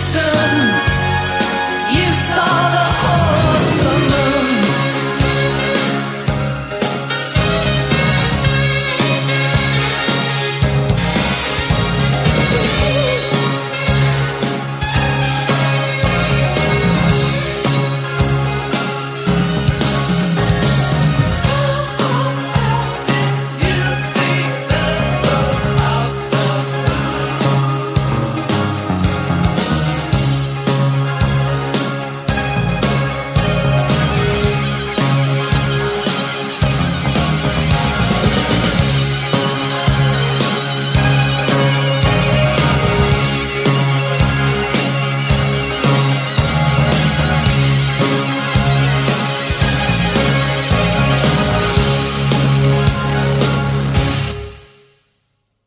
So.